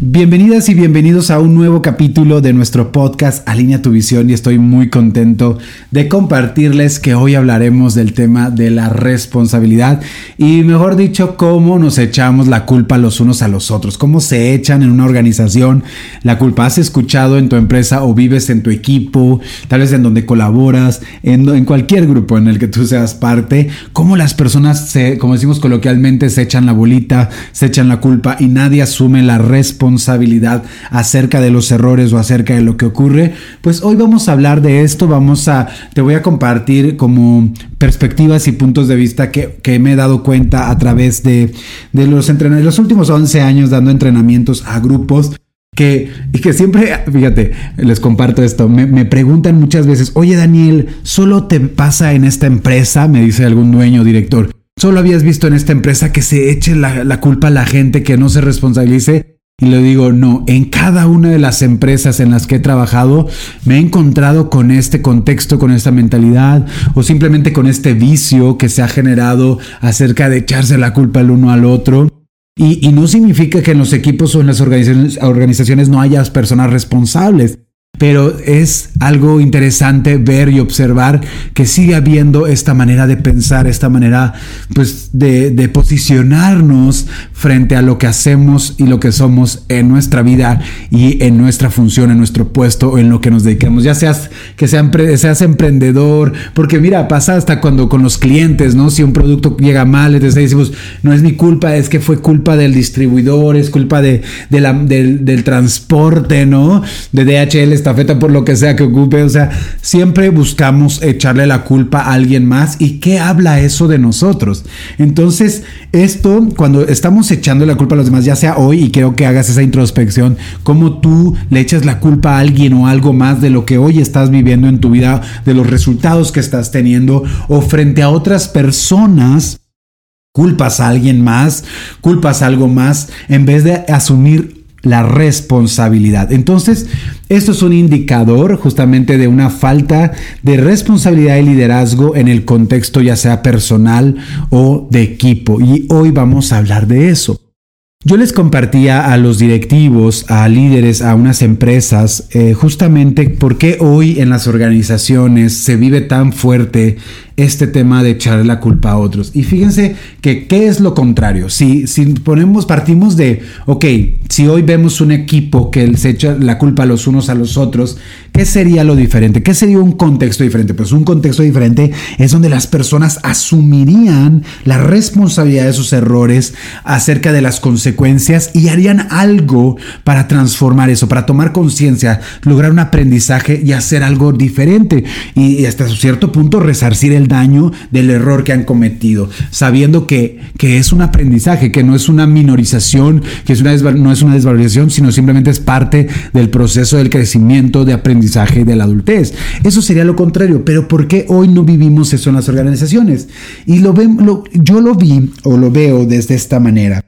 Bienvenidas y bienvenidos a un nuevo capítulo de nuestro podcast Alinea tu visión y estoy muy contento de compartirles que hoy hablaremos del tema de la responsabilidad y mejor dicho cómo nos echamos la culpa los unos a los otros, cómo se echan en una organización la culpa. ¿Has escuchado en tu empresa o vives en tu equipo, tal vez en donde colaboras, en, cualquier grupo en el que tú seas parte, cómo las personas se, como decimos coloquialmente, se echan la bolita, se echan la culpa y nadie asume la responsabilidad responsabilidad acerca de los errores o acerca de lo que ocurre, pues hoy vamos a hablar de esto, vamos a, te voy a compartir como perspectivas y puntos de vista que, que me he dado cuenta a través de, de los entrenamientos, los últimos 11 años dando entrenamientos a grupos. Que, y que siempre, fíjate, les comparto esto, me, me, preguntan muchas veces, oye Daniel, ¿solo te pasa en esta empresa? Me dice algún dueño o director, ¿solo habías visto en esta empresa que se eche la, la culpa a la gente, que no se responsabilice? Y le digo, no, en cada una de las empresas en las que he trabajado me he encontrado con este contexto, con esta mentalidad o simplemente con este vicio que se ha generado acerca de echarse la culpa el uno al otro. Y, y no significa que en los equipos o en las organizaciones, organizaciones no haya personas responsables. Pero es algo interesante ver y observar que sigue habiendo esta manera de pensar, esta manera pues de, de, posicionarnos frente a lo que hacemos y lo que somos en nuestra vida y en nuestra función, en nuestro puesto o en lo que nos dedicamos. Ya seas que sean, seas emprendedor, porque mira, pasa hasta cuando con los clientes, ¿no? Si un producto llega mal, entonces decimos, no es mi culpa, es que fue culpa del distribuidor, es culpa de, del, del transporte, ¿no? De DHL está feta por lo que sea que ocupe. O sea, siempre buscamos echarle la culpa a alguien más. ¿Y qué habla eso de nosotros? Entonces, esto, cuando estamos echando la culpa a los demás, ya sea hoy, y quiero que hagas esa introspección, cómo tú le echas la culpa a alguien o algo más de lo que hoy estás viviendo en tu vida, de los resultados que estás teniendo, o frente a otras personas culpas a alguien más, culpas a algo más, en vez de asumir la responsabilidad. Entonces, esto es un indicador justamente de una falta de responsabilidad y liderazgo en el contexto ya sea personal o de equipo. Y hoy vamos a hablar de eso. Yo les compartía a los directivos, a líderes, a unas empresas, eh, justamente por qué hoy en las organizaciones se vive tan fuerte este tema de echar la culpa a otros. Y fíjense que qué es lo contrario. Si, si ponemos, partimos de, ok, si hoy vemos un equipo que se echa la culpa a los unos a los otros, ¿qué sería lo diferente? ¿Qué sería un contexto diferente? Pues un contexto diferente es donde las personas asumirían la responsabilidad de sus errores acerca de las consecuencias y harían algo para transformar eso, para tomar conciencia, lograr un aprendizaje y hacer algo diferente. Y hasta cierto punto resarcir el daño del error que han cometido, sabiendo que, que es un aprendizaje, que no es una minorización, que es una no es una desvalorización, sino simplemente es parte del proceso del crecimiento, de aprendizaje de la adultez. Eso sería lo contrario, pero ¿por qué hoy no vivimos eso en las organizaciones? Y lo, ven, lo yo lo vi o lo veo desde esta manera.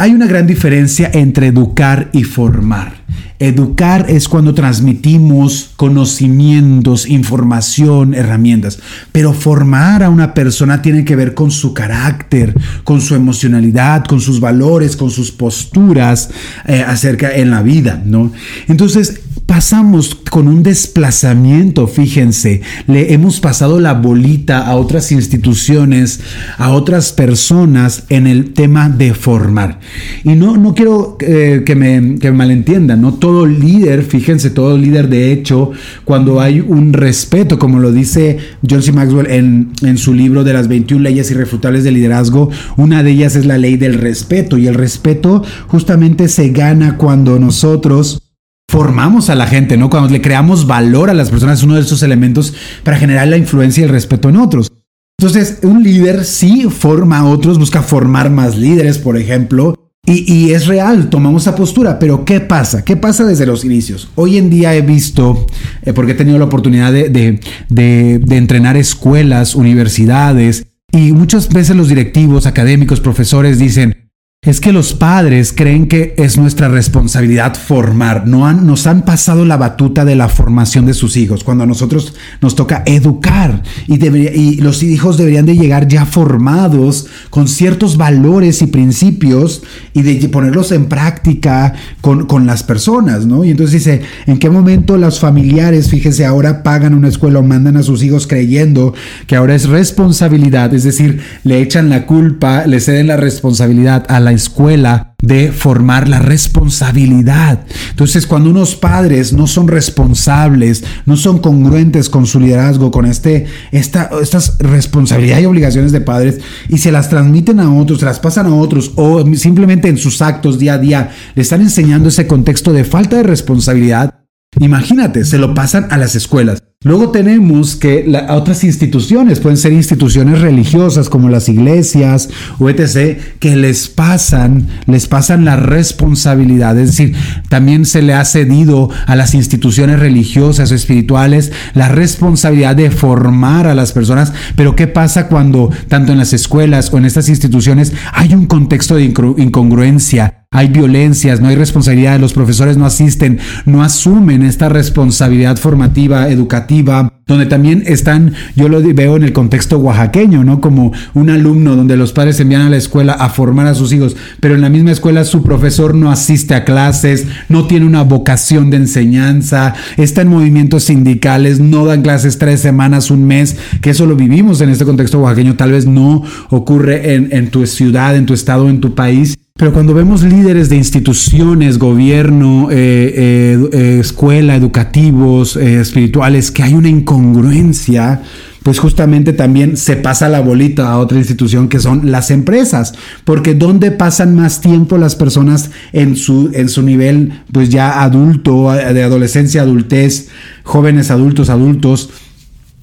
Hay una gran diferencia entre educar y formar. Educar es cuando transmitimos conocimientos, información, herramientas. Pero formar a una persona tiene que ver con su carácter, con su emocionalidad, con sus valores, con sus posturas eh, acerca en la vida, ¿no? Entonces, pasamos con un desplazamiento, fíjense, le hemos pasado la bolita a otras instituciones, a otras personas en el tema de formar. Y no, no quiero eh, que, me, que malentiendan, no todo líder, fíjense, todo líder de hecho, cuando hay un respeto, como lo dice John C. Maxwell en, en su libro de las 21 leyes irrefutables de liderazgo, una de ellas es la ley del respeto y el respeto justamente se gana cuando nosotros formamos a la gente, ¿no? Cuando le creamos valor a las personas es uno de esos elementos para generar la influencia y el respeto en otros. Entonces, un líder sí forma a otros, busca formar más líderes, por ejemplo, y, es real, tomamos esa postura, pero ¿qué pasa? ¿Qué pasa desde los inicios? Hoy en día he visto, eh, porque he tenido la oportunidad de, de entrenar escuelas, universidades, y muchas veces los directivos, académicos, profesores dicen, es que los padres creen que es nuestra responsabilidad formar, no han, nos han pasado la batuta de la formación de sus hijos, cuando a nosotros nos toca educar. Y, los hijos deberían de llegar ya formados con ciertos valores y principios y de ponerlos en práctica con, con las personas, ¿no? Y entonces dice, ¿en qué momento los familiares, fíjese, ahora pagan una escuela o mandan a sus hijos creyendo que ahora es responsabilidad, es decir, le echan la culpa, le ceden la responsabilidad a la escuela de formar la responsabilidad. Entonces, cuando unos padres no son responsables, no son congruentes con su liderazgo, con este, esta, estas responsabilidades y obligaciones de padres, y se las transmiten a otros, se las pasan a otros, o simplemente en sus actos día a día le están enseñando ese contexto de falta de responsabilidad, imagínate, se lo pasan a las escuelas. Luego tenemos que otras instituciones, pueden ser instituciones religiosas como las iglesias o etc., que les pasan, les pasan la responsabilidad. Es decir, también se le ha cedido a las instituciones religiosas o espirituales la responsabilidad de formar a las personas. Pero ¿qué pasa cuando tanto en las escuelas o en estas instituciones hay un contexto de incongruencia? Hay violencias, no hay responsabilidad, los profesores no asisten, no asumen esta responsabilidad formativa, educativa, donde también están, yo lo veo en el contexto oaxaqueño, ¿no? Como un alumno donde los padres envían a la escuela a formar a sus hijos, pero en la misma escuela su profesor no asiste a clases, no tiene una vocación de enseñanza, está en movimientos sindicales, no dan clases tres semanas, un mes, que eso lo vivimos en este contexto oaxaqueño, tal vez no ocurre en, en tu ciudad, en tu estado, en tu país. Pero cuando vemos líderes de instituciones, gobierno, eh, eh, eh, escuela, educativos, espirituales, que hay una incongruencia, pues justamente también se pasa la bolita a otra institución que son las empresas, porque donde pasan más tiempo las personas en su, en su nivel, pues ya adulto, de adolescencia, adultez, jóvenes adultos, adultos,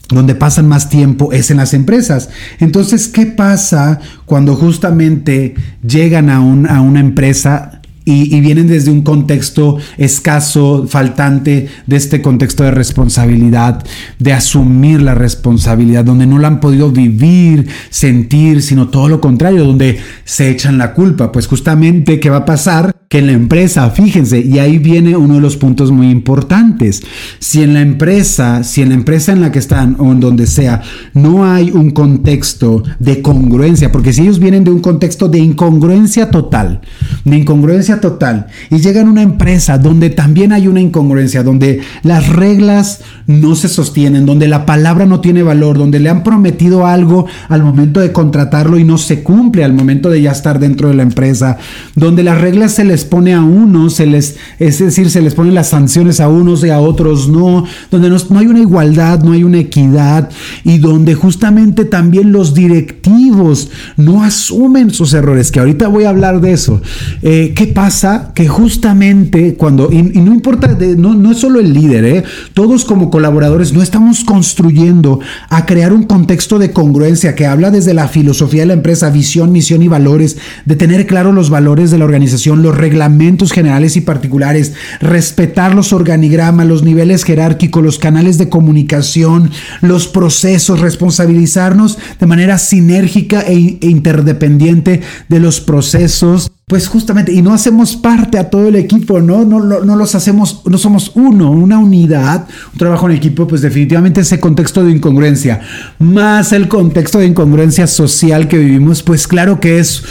donde pasan más tiempo es en las empresas. Entonces, ¿qué pasa cuando justamente llegan a, a una empresa y, vienen desde un contexto escaso, faltante de este contexto de responsabilidad, de asumir la responsabilidad, donde no la han podido vivir, sentir, sino todo lo contrario, donde se echan la culpa. Pues justamente, ¿qué va a pasar? Que en la empresa, fíjense, y ahí viene uno de los puntos muy importantes. Si en la empresa, si en la empresa en la que están o en donde sea, no hay un contexto de congruencia, porque si ellos vienen de un contexto de incongruencia total, de incongruencia total y llegan a una empresa donde también hay una incongruencia, donde las reglas no se sostienen, donde la palabra no tiene valor, donde le han prometido algo al momento de contratarlo y no se cumple al momento de ya estar dentro de la empresa, donde las reglas se les pone a unos, se les, es decir, se les ponen las sanciones a unos y a otros no, donde no, hay una igualdad, no hay una equidad y donde justamente también los directivos no asumen sus errores, que ahorita voy a hablar de eso. Eh, ¿Qué pasa? que justamente cuando, y, no importa, no, no, es solo el líder, ¿eh? todos como colaboradores no estamos construyendo a crear un contexto de congruencia que habla desde la filosofía de la empresa, visión, misión y valores, de tener claro los valores de la organización, los reglamentos generales y particulares, respetar los organigramas, los niveles jerárquicos, los canales de comunicación, los procesos, responsabilizarnos de manera sinérgica e, e interdependiente de los procesos pues justamente, y no hacemos parte a todo el equipo, ¿no? No, no, los hacemos, no somos uno, una unidad, un trabajo en equipo, pues definitivamente ese contexto de incongruencia, más el contexto de incongruencia social que vivimos, pues claro que es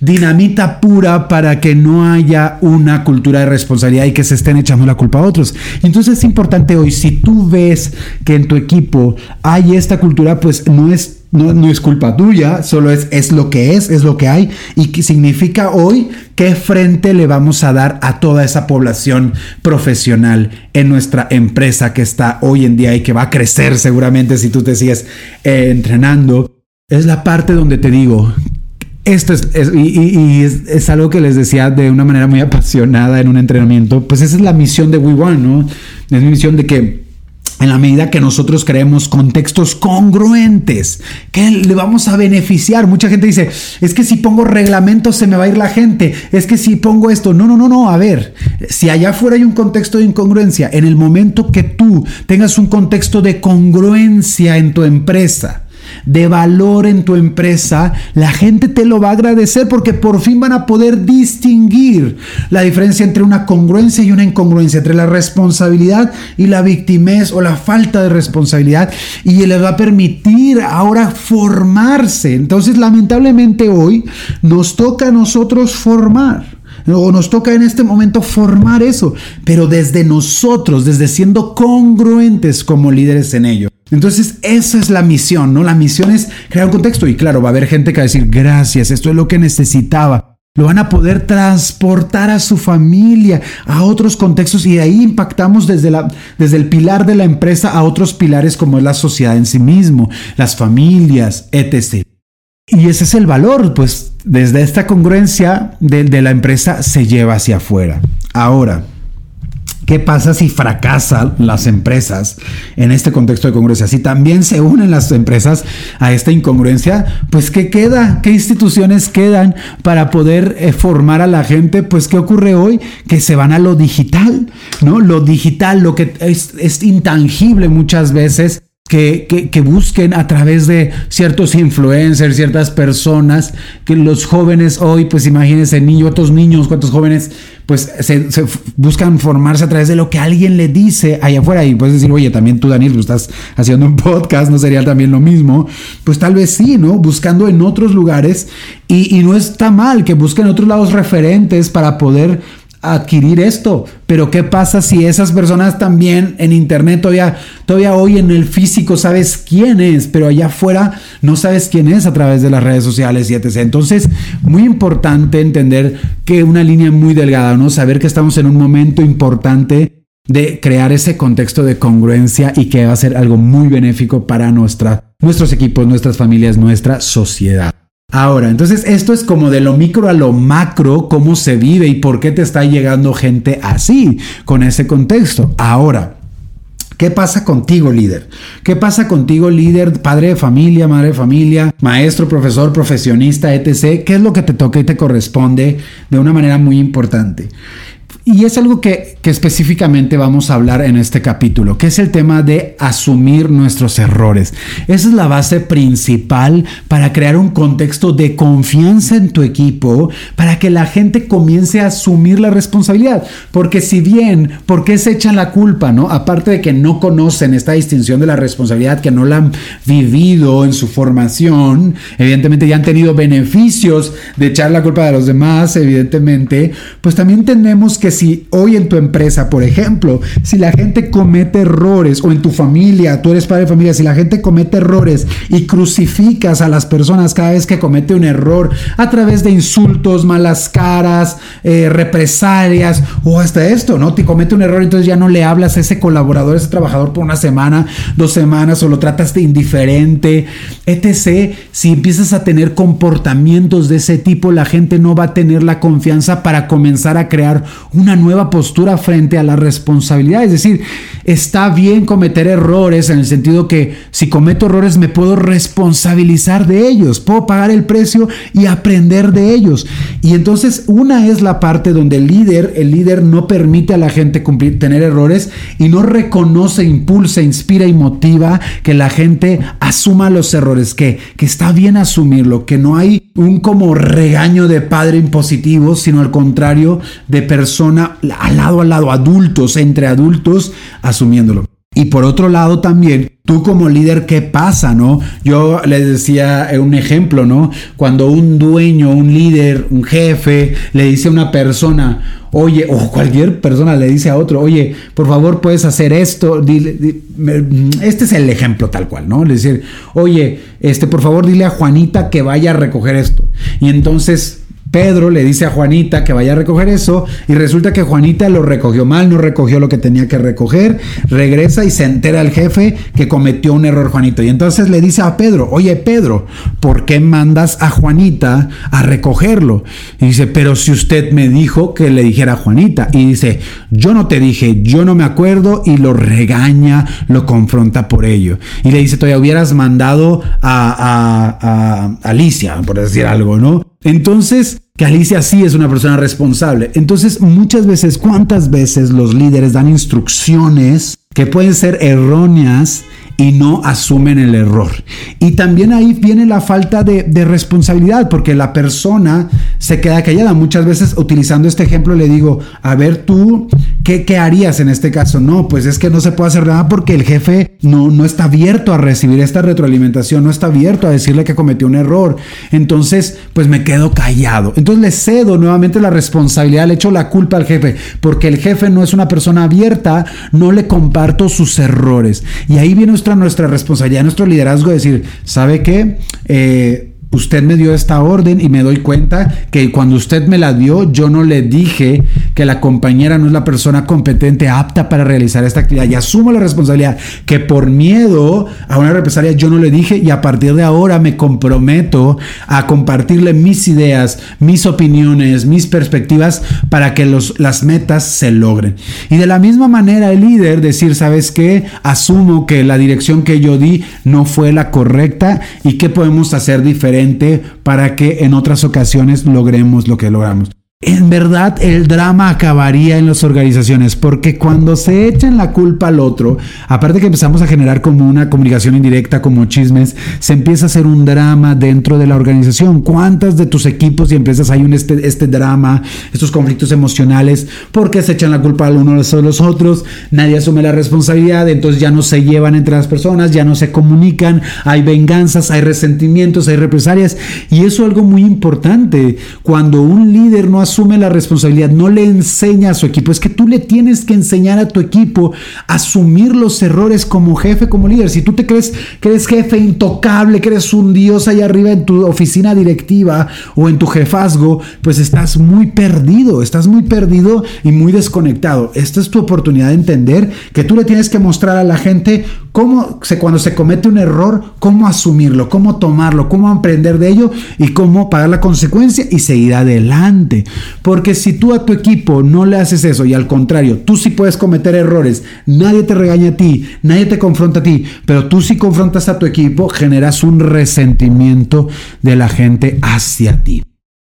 dinamita pura para que no haya una cultura de responsabilidad y que se estén echando la culpa a otros. Entonces es importante hoy, si tú ves que en tu equipo hay esta cultura, pues no es no, es culpa tuya, solo es, es lo que es, es lo que hay y que significa hoy qué frente le vamos a dar a toda esa población profesional en nuestra empresa que está hoy en día y que va a crecer seguramente si tú te sigues eh, entrenando. Es la parte donde te digo, esto es, y, es, algo que les decía de una manera muy apasionada en un entrenamiento, pues esa es la misión de We One, ¿no? Es mi misión de que en la medida que nosotros creemos contextos congruentes que le vamos a beneficiar. Mucha gente dice, es que si pongo reglamentos se me va a ir la gente, es que si pongo esto, no, no, no, no, a ver, si allá afuera hay un contexto de incongruencia, en el momento que tú tengas un contexto de congruencia en tu empresa, de valor en tu empresa, la gente te lo va a agradecer porque por fin van a poder distinguir la diferencia entre una congruencia y una incongruencia, entre la responsabilidad y la victimez o la falta de responsabilidad y les va a permitir ahora formarse. Entonces, lamentablemente hoy nos toca a nosotros formar. O nos toca en este momento formar eso, pero desde nosotros, desde siendo congruentes como líderes en ello. Entonces, esa es la misión, ¿no? La misión es crear un contexto y claro, va a haber gente que va a decir, gracias, esto es lo que necesitaba. Lo van a poder transportar a su familia, a otros contextos y ahí impactamos desde, la, desde el pilar de la empresa a otros pilares como es la sociedad en sí mismo, las familias, etc. Y ese es el valor, pues desde esta congruencia de, de la empresa se lleva hacia afuera. Ahora, ¿Qué pasa si fracasan las empresas en este contexto de congruencia? Si también se unen las empresas a esta incongruencia, pues ¿qué queda? ¿Qué instituciones quedan para poder eh, formar a la gente? Pues ¿qué ocurre hoy? Que se van a lo digital, ¿no? Lo digital, lo que es, es intangible muchas veces que, busquen a través de ciertos influencers, ciertas personas, que los jóvenes hoy, pues imagínense, niños, otros niños, cuántos jóvenes, pues se, buscan formarse a través de lo que alguien le dice allá afuera. Y puedes decir, oye, también tú, Daniel, tú estás haciendo un podcast, ¿no sería también lo mismo? Pues tal vez sí, ¿no? Buscando en otros lugares. Y no está mal que busquen otros lados referentes para poder adquirir esto. Pero ¿qué pasa si esas personas también en internet todavía, todavía hoy en el físico sabes quién es, pero allá afuera no sabes quién es a través de las redes sociales y etc. Entonces, muy importante entender que una línea muy delgada, ¿no? Saber que estamos en un momento importante de crear ese contexto de congruencia y que va a ser algo muy benéfico para nuestra, nuestros equipos, nuestras familias, nuestra sociedad. Ahora, entonces esto es como de lo micro a lo macro, cómo se vive y por qué te está llegando gente así, con ese contexto. Ahora, ¿Qué pasa contigo, líder? ¿Qué pasa contigo, líder, padre de familia, madre de familia, maestro, profesor, profesionista, etc.? ¿Qué es lo que te toca y te corresponde de una manera muy importante? Y es algo que, específicamente vamos a hablar en este capítulo, que es el tema de asumir nuestros errores. Esa es la base principal para crear un contexto de confianza en tu equipo, para que la gente comience a asumir la responsabilidad. Porque si bien, ¿por qué se echan la culpa? ¿no? Aparte de que no conocen esta distinción de la responsabilidad, que no la han vivido en su formación, evidentemente ya han tenido beneficios de echar la culpa de los demás, evidentemente, pues también tenemos que si hoy en tu empresa, por ejemplo, si la gente comete errores o en tu familia, tú eres padre de familia, si la gente comete errores y crucificas a las personas cada vez que comete un error a través de insultos, malas caras, eh, represalias o hasta esto, ¿no? Te comete un error, entonces ya no le hablas a ese colaborador, a ese trabajador por una semana, dos semanas o lo tratas de indiferente, etc. Si empiezas a tener comportamientos de ese tipo, la gente no va a tener la confianza para comenzar a crear una nueva postura frente a la responsabilidad. Es decir, está bien cometer errores en el sentido que si cometo errores me puedo responsabilizar de ellos, puedo pagar el precio y aprender de ellos. Y entonces una es la parte donde el líder, el líder no permite a la gente cumplir, tener errores y no reconoce, impulsa, inspira y motiva que la gente asuma los errores, que, que está bien asumirlo, que no hay un como regaño de padre impositivo, sino al contrario de persona al lado al lado, adultos, entre adultos, asumiéndolo. Y por otro lado también, tú como líder, ¿qué pasa, no? Yo les decía un ejemplo, ¿no? Cuando un dueño, un líder, un jefe le dice a una persona, oye, o cualquier persona le dice a otro, oye, por favor puedes hacer esto, este es el ejemplo tal cual, ¿no? Le decir, oye, este, por favor dile a Juanita que vaya a recoger esto. Y entonces Pedro le dice a Juanita que vaya a recoger eso y resulta que Juanita lo recogió mal, no recogió lo que tenía que recoger, regresa y se entera el jefe que cometió un error Juanito. Y entonces le dice a Pedro, oye Pedro, ¿por qué mandas a Juanita a recogerlo? Y dice, pero si usted me dijo que le dijera a Juanita. Y dice, yo no te dije, yo no me acuerdo y lo regaña, lo confronta por ello. Y le dice, todavía hubieras mandado a, a Alicia, por decir algo, ¿no? Entonces, que Alicia sí es una persona responsable. Entonces, muchas veces, ¿cuántas veces los líderes dan instrucciones que pueden ser erróneas y no asumen el error. Y también ahí viene la falta de, responsabilidad, porque la persona se queda callada. Muchas veces utilizando este ejemplo le digo, a ver tú, ¿qué, harías en este caso? No, pues es que no se puede hacer nada porque el jefe no, no está abierto a recibir esta retroalimentación, no está abierto a decirle que cometió un error. Entonces, pues me quedo callado. Entonces le cedo nuevamente la responsabilidad, le echo la culpa al jefe, porque el jefe no es una persona abierta, no le comparto sus errores. Y ahí viene nuestra nuestra responsabilidad, nuestro liderazgo, decir, ¿sabe qué? Eh, usted me dio esta orden y me doy cuenta que cuando usted me la dio, yo no le dije que la compañera no es la persona competente, apta para realizar esta actividad. Y asumo la responsabilidad que por miedo a una represalia yo no le dije y a partir de ahora me comprometo a compartirle mis ideas, mis opiniones, mis perspectivas para que los, las metas se logren. Y de la misma manera el líder decir, ¿sabes qué? Asumo que la dirección que yo di no fue la correcta y qué podemos hacer diferente para que en otras ocasiones logremos lo que logramos. En verdad el drama acabaría en las organizaciones porque cuando se echan la culpa al otro, aparte que empezamos a generar como una comunicación indirecta, como chismes, se empieza a hacer un drama dentro de la organización. ¿Cuántas de tus equipos y empresas hay un este, este drama, estos conflictos emocionales? Porque se echan la culpa al uno a los otros, nadie asume la responsabilidad, entonces ya no se llevan entre las personas, ya no se comunican, hay venganzas, hay resentimientos, hay represalias y eso es algo muy importante. Cuando un líder no asume la responsabilidad, no le enseña a su equipo. Es que tú le tienes que enseñar a tu equipo a asumir los errores como jefe, como líder. Si tú te crees que eres jefe intocable, que eres un dios allá arriba en tu oficina directiva o en tu jefazgo, pues estás muy perdido, estás muy perdido y muy desconectado. Esta es tu oportunidad de entender que tú le tienes que mostrar a la gente cómo se, cuando se comete un error, cómo asumirlo, cómo tomarlo, cómo aprender de ello y cómo pagar la consecuencia y seguir adelante. Porque si tú a tu equipo no le haces eso y al contrario, tú sí puedes cometer errores, nadie te regaña a ti, nadie te confronta a ti, pero tú sí confrontas a tu equipo, generas un resentimiento de la gente hacia ti.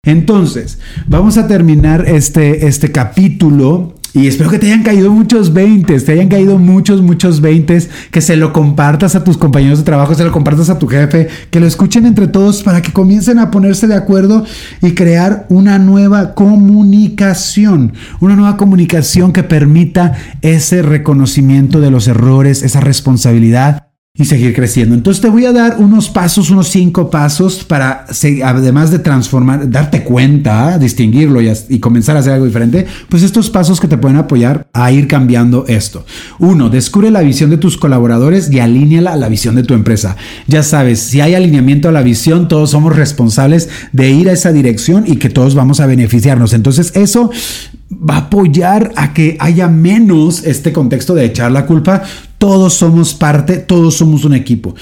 Entonces, vamos a terminar este, este capítulo y espero que te hayan caído muchos 20, te hayan caído muchos, muchos 20, que se lo compartas a tus compañeros de trabajo, se lo compartas a tu jefe, que lo escuchen entre todos para que comiencen a ponerse de acuerdo y crear una nueva comunicación, una nueva comunicación que permita ese reconocimiento de los errores, esa responsabilidad y seguir creciendo. Entonces te voy a dar unos pasos, unos cinco pasos para, además de transformar, darte cuenta, distinguirlo y, comenzar a hacer algo diferente, pues estos pasos que te pueden apoyar a ir cambiando esto. Uno, descubre la visión de tus colaboradores y alíñala a la visión de tu empresa. Ya sabes, si hay alineamiento a la visión, todos somos responsables de ir a esa dirección y que todos vamos a beneficiarnos. Entonces eso va a apoyar a que haya menos este contexto de echar la culpa. Todos somos parte, todos somos un equipo.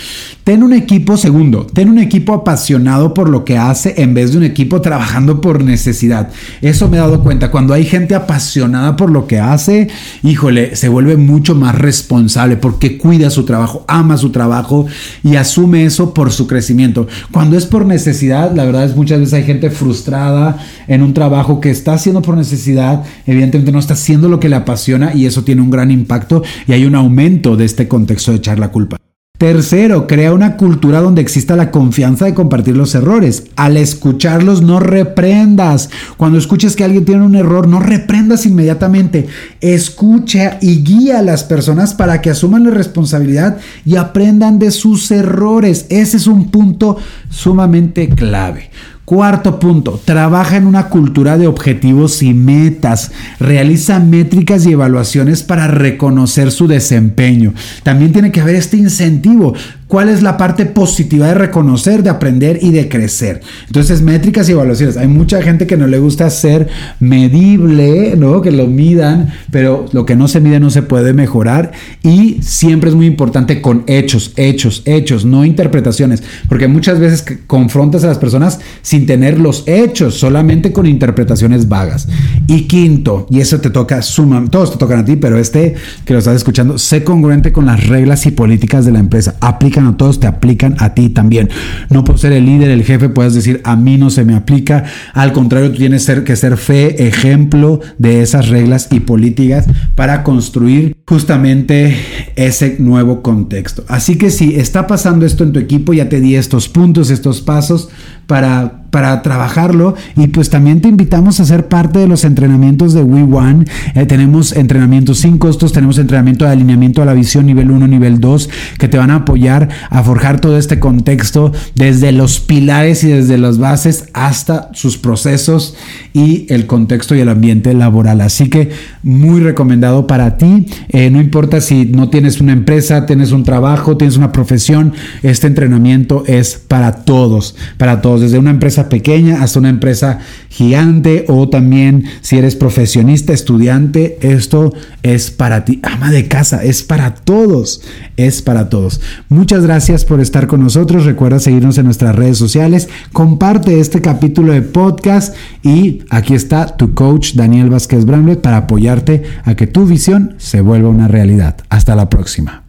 Ten un equipo, segundo, ten un equipo apasionado por lo que hace en vez de un equipo trabajando por necesidad. Eso me he dado cuenta. Cuando hay gente apasionada por lo que hace, híjole, se vuelve mucho más responsable porque cuida su trabajo, ama su trabajo y asume eso por su crecimiento. Cuando es por necesidad, la verdad es muchas veces hay gente frustrada en un trabajo que está haciendo por necesidad, evidentemente no está haciendo lo que le apasiona y eso tiene un gran impacto y hay un aumento de este contexto de echar la culpa. Tercero, crea una cultura donde exista la confianza de compartir los errores. Al escucharlos, no reprendas. Cuando escuches que alguien tiene un error, no reprendas inmediatamente. Escucha y guía a las personas para que asuman la responsabilidad y aprendan de sus errores. Ese es un punto sumamente clave. Cuarto punto, trabaja en una cultura de objetivos y metas. Realiza métricas y evaluaciones para reconocer su desempeño. También tiene que haber este incentivo. Cuál es la parte positiva de reconocer, de aprender y de crecer. Entonces, métricas y evaluaciones. Hay mucha gente que no le gusta ser medible, ¿no? Que lo midan, pero lo que no se mide no se puede mejorar y siempre es muy importante con hechos, hechos, hechos, no interpretaciones, porque muchas veces confrontas a las personas sin tener los hechos, solamente con interpretaciones vagas. Y quinto, y eso te toca sumamente, todos te tocan a ti, pero este que lo estás escuchando, sé congruente con las reglas y políticas de la empresa. Aplican a todos, te aplican a ti también. No por ser el líder, el jefe, puedes decir a mí no se me aplica. Al contrario, tú tienes que ser fe, ejemplo de esas reglas y políticas para construir justamente ese nuevo contexto. Así que si está pasando esto en tu equipo, ya te di estos puntos, estos pasos para, para trabajarlo y pues también te invitamos a ser parte de los entrenamientos de We One. Eh, tenemos entrenamientos sin costos, tenemos entrenamiento de alineamiento a la visión nivel 1, nivel 2, que te van a apoyar a forjar todo este contexto desde los pilares y desde las bases hasta sus procesos y el contexto y el ambiente laboral. Así que muy recomendado para ti. Eh, no importa si no tienes una empresa, tienes un trabajo, tienes una profesión, este entrenamiento es para todos, para todos desde una pequeña hasta una empresa gigante o también si eres profesionista, estudiante, esto es para ti. Ama de casa, es para todos, es para todos. Muchas gracias por estar con nosotros. Recuerda seguirnos en nuestras redes sociales. Comparte este capítulo de podcast y aquí está tu coach Daniel Vázquez Bramlett para apoyarte a que tu visión se vuelva una realidad. Hasta la próxima.